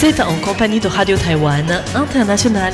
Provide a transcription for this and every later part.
Êtes en compagnie de Radio Taïwan International.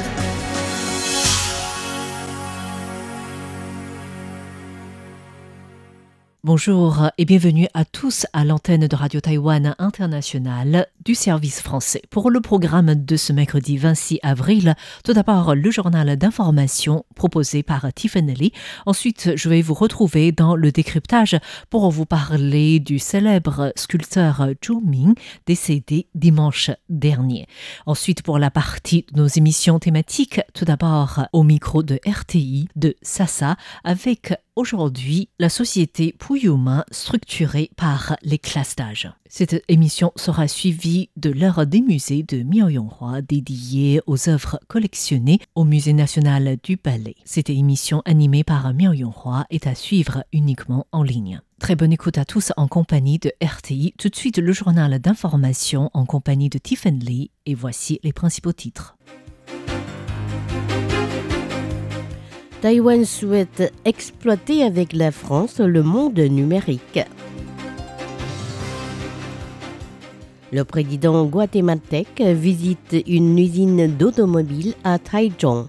Bonjour et bienvenue à tous à l'antenne de Radio Taïwan International du service français. Pour le programme de ce mercredi 26 avril, tout d'abord le journal d'information proposé par Tiffany Lee. Ensuite, je vais vous retrouver dans le décryptage pour vous parler du célèbre sculpteur Zhu Ming décédé dimanche dernier. Ensuite, pour la partie de nos émissions thématiques, tout d'abord au micro de RTI de Sasa avec aujourd'hui la société Puyuma structurée par les classes d'âge. Cette émission sera suivie de l'heure des musées de Miaoyonghua dédiée aux œuvres collectionnées au Musée national du Palais. Cette émission animée par Miaoyonghua est à suivre uniquement en ligne. Très bonne écoute à tous en compagnie de RTI. Tout de suite le journal d'information en compagnie de Tiffany Lee et voici les principaux titres. Taïwan souhaite exploiter avec la France le monde numérique. Le président guatémaltèque visite une usine d'automobile à Taichung.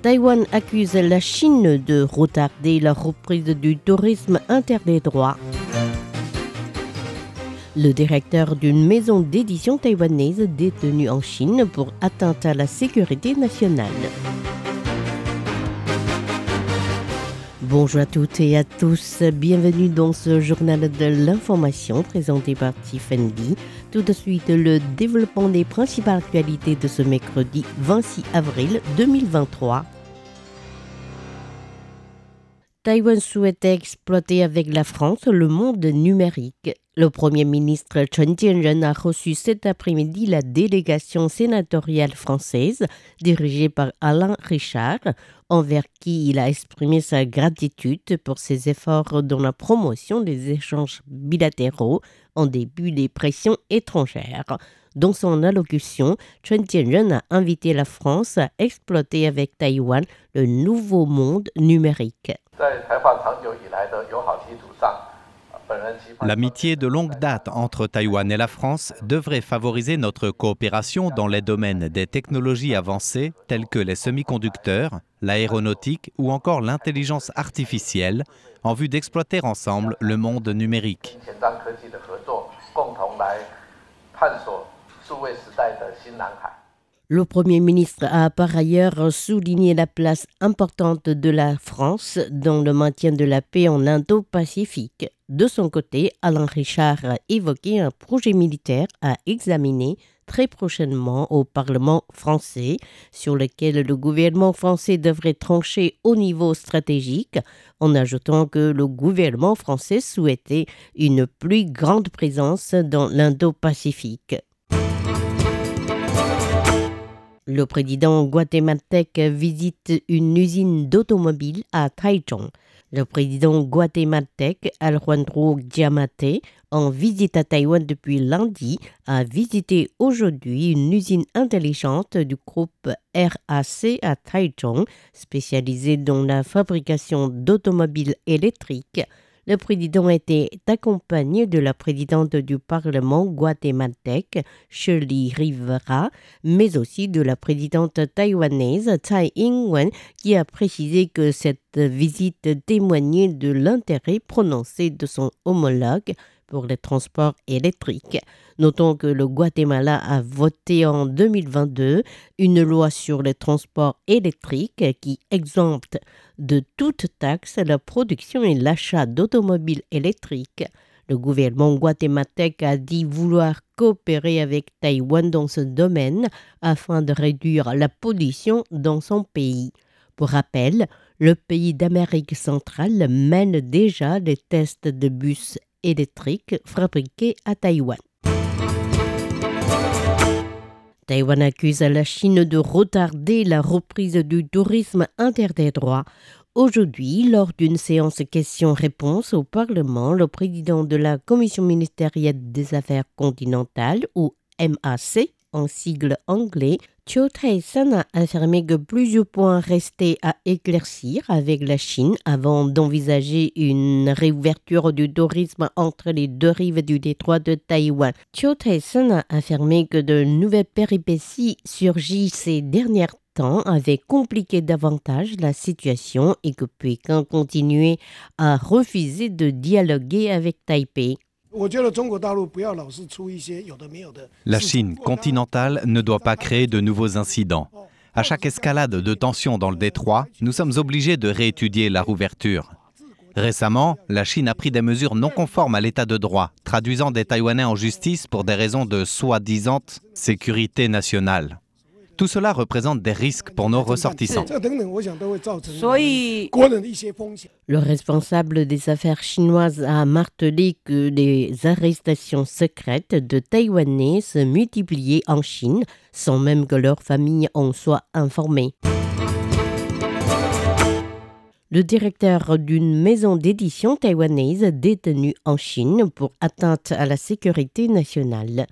Taïwan accuse la Chine de retarder la reprise du tourisme inter des droits. Le directeur d'une maison d'édition taïwanaise détenue en Chine pour atteinte à la sécurité nationale. Bonjour à toutes et à tous, bienvenue dans ce journal de l'information présenté par Tiffany. Tout de suite, le développement des principales actualités de ce mercredi 26 avril 2023. Taïwan souhaite exploiter avec la France le monde numérique. Le Premier ministre Chen Jianren a reçu cet après-midi la délégation sénatoriale française dirigée par Alain Richard, envers qui il a exprimé sa gratitude pour ses efforts dans la promotion des échanges bilatéraux en début des pressions étrangères. Dans son allocution, Chen Jianren a invité la France à exploiter avec Taïwan le nouveau monde numérique. L'amitié de longue date entre Taïwan et la France devrait favoriser notre coopération dans les domaines des technologies avancées telles que les semi-conducteurs, l'aéronautique ou encore l'intelligence artificielle en vue d'exploiter ensemble le monde numérique. Le Premier ministre a par ailleurs souligné la place importante de la France dans le maintien de la paix en Indo-Pacifique. De son côté, Alain Richard a évoqué un projet militaire à examiner très prochainement au Parlement français, sur lequel le gouvernement français devrait trancher au niveau stratégique, en ajoutant que le gouvernement français souhaitait une plus grande présence dans l'Indo-Pacifique. Le président guatémaltèque visite une usine d'automobile à Taichung. Le président guatémaltèque Alejandro Giamate, en visite à Taïwan depuis lundi, a visité aujourd'hui une usine intelligente du groupe RAC à Taichung, spécialisée dans la fabrication d'automobiles électriques le président était accompagné de la présidente du Parlement guatémaltèque, Shirley Rivera, mais aussi de la présidente taïwanaise Tsai Ing-wen, qui a précisé que cette visite témoignait de l'intérêt prononcé de son homologue pour les transports électriques. Notons que le Guatemala a voté en 2022 une loi sur les transports électriques qui exempte de toute taxe la production et l'achat d'automobiles électriques. Le gouvernement guatémaltèque a dit vouloir coopérer avec Taïwan dans ce domaine afin de réduire la pollution dans son pays. Pour rappel, le pays d'Amérique centrale mène déjà des tests de bus électriques fabriqués à Taïwan. Taïwan accuse la Chine de retarder la reprise du tourisme inter. Aujourd'hui, lors d'une séance questions-réponses au Parlement, le président de la Commission ministérielle des Affaires continentales, ou MAC en sigle anglais, Chiu Tae-san a affirmé que plusieurs points restaient à éclaircir avec la Chine avant d'envisager une réouverture du tourisme entre les deux rives du détroit de Taïwan. Chiu Tae-san a affirmé que de nouvelles péripéties surgissent ces dernières temps avait compliqué davantage la situation et que Pékin continuait à refuser de dialoguer avec Taipei. La Chine continentale ne doit pas créer de nouveaux incidents. À chaque escalade de tensions dans le détroit, nous sommes obligés de réétudier la rouverture. Récemment, la Chine a pris des mesures non conformes à l'état de droit, traduisant des Taïwanais en justice pour des raisons de soi-disant sécurité nationale. Tout cela représente des risques pour nos ressortissants. Le responsable des affaires chinoises a martelé que les arrestations secrètes de Taïwanais se multipliaient en Chine sans même que leur famille en soit informée. Le directeur d'une maison d'édition taïwanaise détenue en Chine pour atteinte à la sécurité nationale.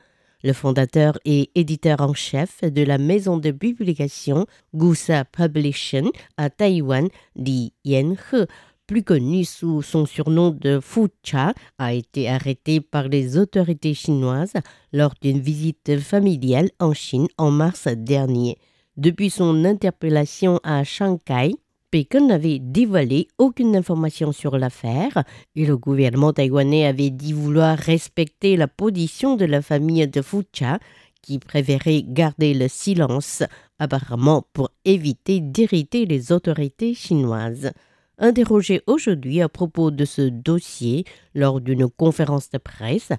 Le fondateur et éditeur en chef de la maison de publication Gusa Publishing à Taïwan, Li Yanhe, plus connu sous son surnom de Fu Cha, a été arrêté par les autorités chinoises lors d'une visite familiale en Chine en mars dernier. Depuis son interpellation à Shanghai, Pékin n'avait dévoilé aucune information sur l'affaire et le gouvernement taïwanais avait dit vouloir respecter la position de la famille de Fucha qui préférait garder le silence, apparemment pour éviter d'irriter les autorités chinoises. Interrogé aujourd'hui à propos de ce dossier lors d'une conférence de presse,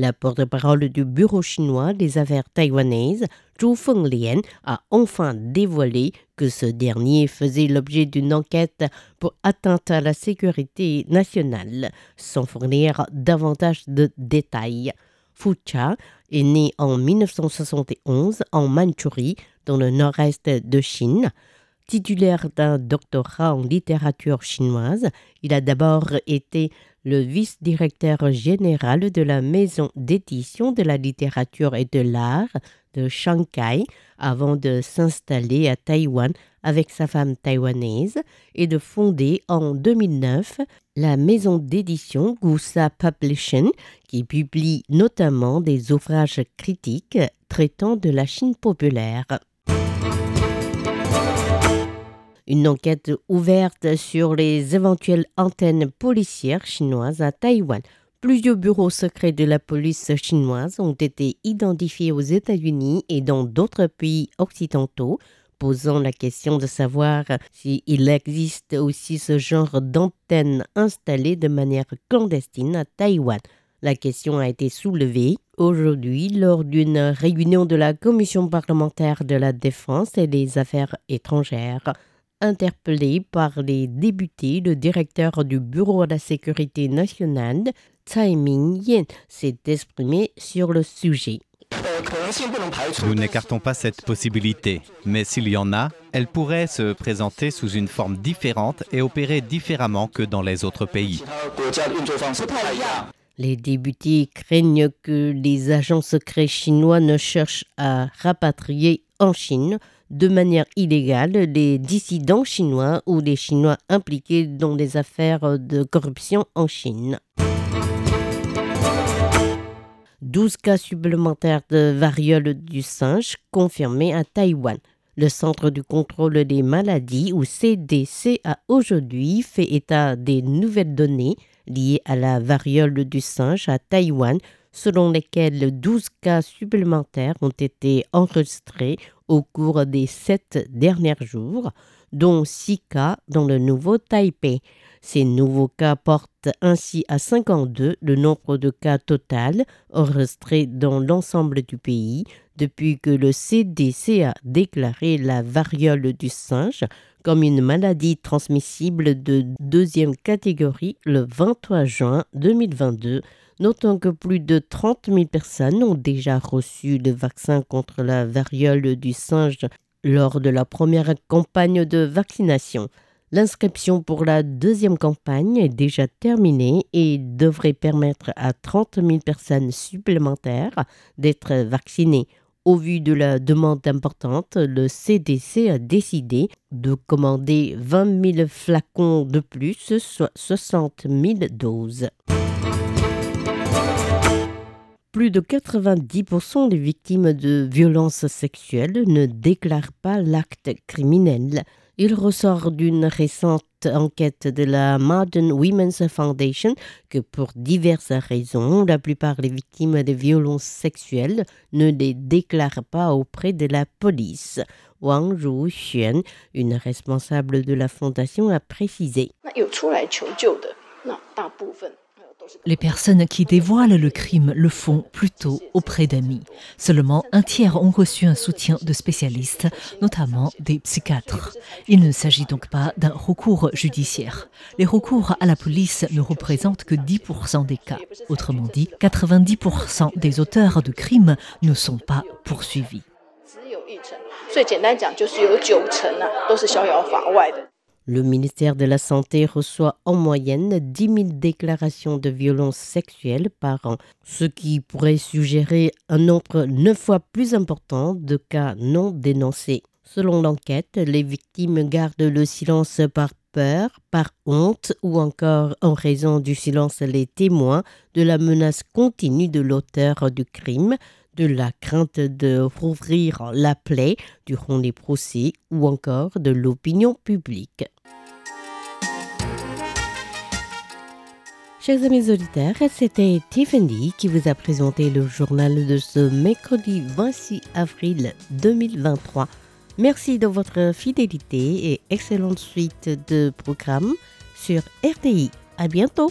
la porte-parole du bureau chinois des affaires taïwanaises, Zhu Fenglian, a enfin dévoilé que ce dernier faisait l'objet d'une enquête pour atteinte à la sécurité nationale, sans fournir davantage de détails. Fu Cha est né en 1971 en Mandchourie, dans le nord-est de Chine. Titulaire d'un doctorat en littérature chinoise, il a d'abord été le vice-directeur général de la maison d'édition de la littérature et de l'art de Shanghai avant de s'installer à Taïwan avec sa femme taïwanaise et de fonder en 2009 la maison d'édition Gusa Publishing qui publie notamment des ouvrages critiques traitant de la Chine populaire. Une enquête ouverte sur les éventuelles antennes policières chinoises à Taïwan. Plusieurs bureaux secrets de la police chinoise ont été identifiés aux États-Unis et dans d'autres pays occidentaux, posant la question de savoir s'il existe aussi ce genre d'antennes installées de manière clandestine à Taïwan. La question a été soulevée aujourd'hui lors d'une réunion de la Commission parlementaire de la défense et des affaires étrangères. Interpellé par les députés, le directeur du Bureau de la sécurité nationale, Tsai Ming-yen, s'est exprimé sur le sujet. Nous n'écartons pas cette possibilité, mais s'il y en a, elle pourrait se présenter sous une forme différente et opérer différemment que dans les autres pays. Les députés craignent que les agents secrets chinois ne cherchent à rapatrier en Chine de manière illégale les dissidents chinois ou les Chinois impliqués dans des affaires de corruption en Chine. 12 cas supplémentaires de variole du singe confirmés à Taïwan. Le Centre du contrôle des maladies, ou CDC, a aujourd'hui fait état des nouvelles données liées à la variole du singe à Taïwan, selon lesquelles 12 cas supplémentaires ont été enregistrés au cours des sept derniers jours, dont six cas dans le nouveau Taipei. Ces nouveaux cas portent ainsi à 52 le nombre de cas total enregistrés dans l'ensemble du pays depuis que le CDC a déclaré la variole du singe comme une maladie transmissible de deuxième catégorie le 23 juin 2022 Notons que plus de 30 000 personnes ont déjà reçu le vaccin contre la variole du singe lors de la première campagne de vaccination. L'inscription pour la deuxième campagne est déjà terminée et devrait permettre à 30 000 personnes supplémentaires d'être vaccinées. Au vu de la demande importante, le CDC a décidé de commander 20 000 flacons de plus, soit 60 000 doses. Plus de 90% des victimes de violences sexuelles ne déclarent pas l'acte criminel. Il ressort d'une récente enquête de la Modern Women's Foundation que pour diverses raisons, la plupart des victimes de violences sexuelles ne les déclarent pas auprès de la police. Wang Ruxian, une responsable de la fondation, a précisé. Les personnes qui dévoilent le crime le font plutôt auprès d'amis. Seulement un tiers ont reçu un soutien de spécialistes, notamment des psychiatres. Il ne s'agit donc pas d'un recours judiciaire. Les recours à la police ne représentent que 10% des cas. Autrement dit, 90% des auteurs de crimes ne sont pas poursuivis. Le ministère de la Santé reçoit en moyenne 10 000 déclarations de violences sexuelles par an, ce qui pourrait suggérer un nombre neuf fois plus important de cas non dénoncés. Selon l'enquête, les victimes gardent le silence par peur, par honte ou encore en raison du silence des témoins, de la menace continue de l'auteur du crime, de la crainte de rouvrir la plaie durant les procès ou encore de l'opinion publique. Chers amis auditeurs, c'était Tiffany qui vous a présenté le journal de ce mercredi 26 avril 2023. Merci de votre fidélité et excellente suite de programmes sur RTI. À bientôt!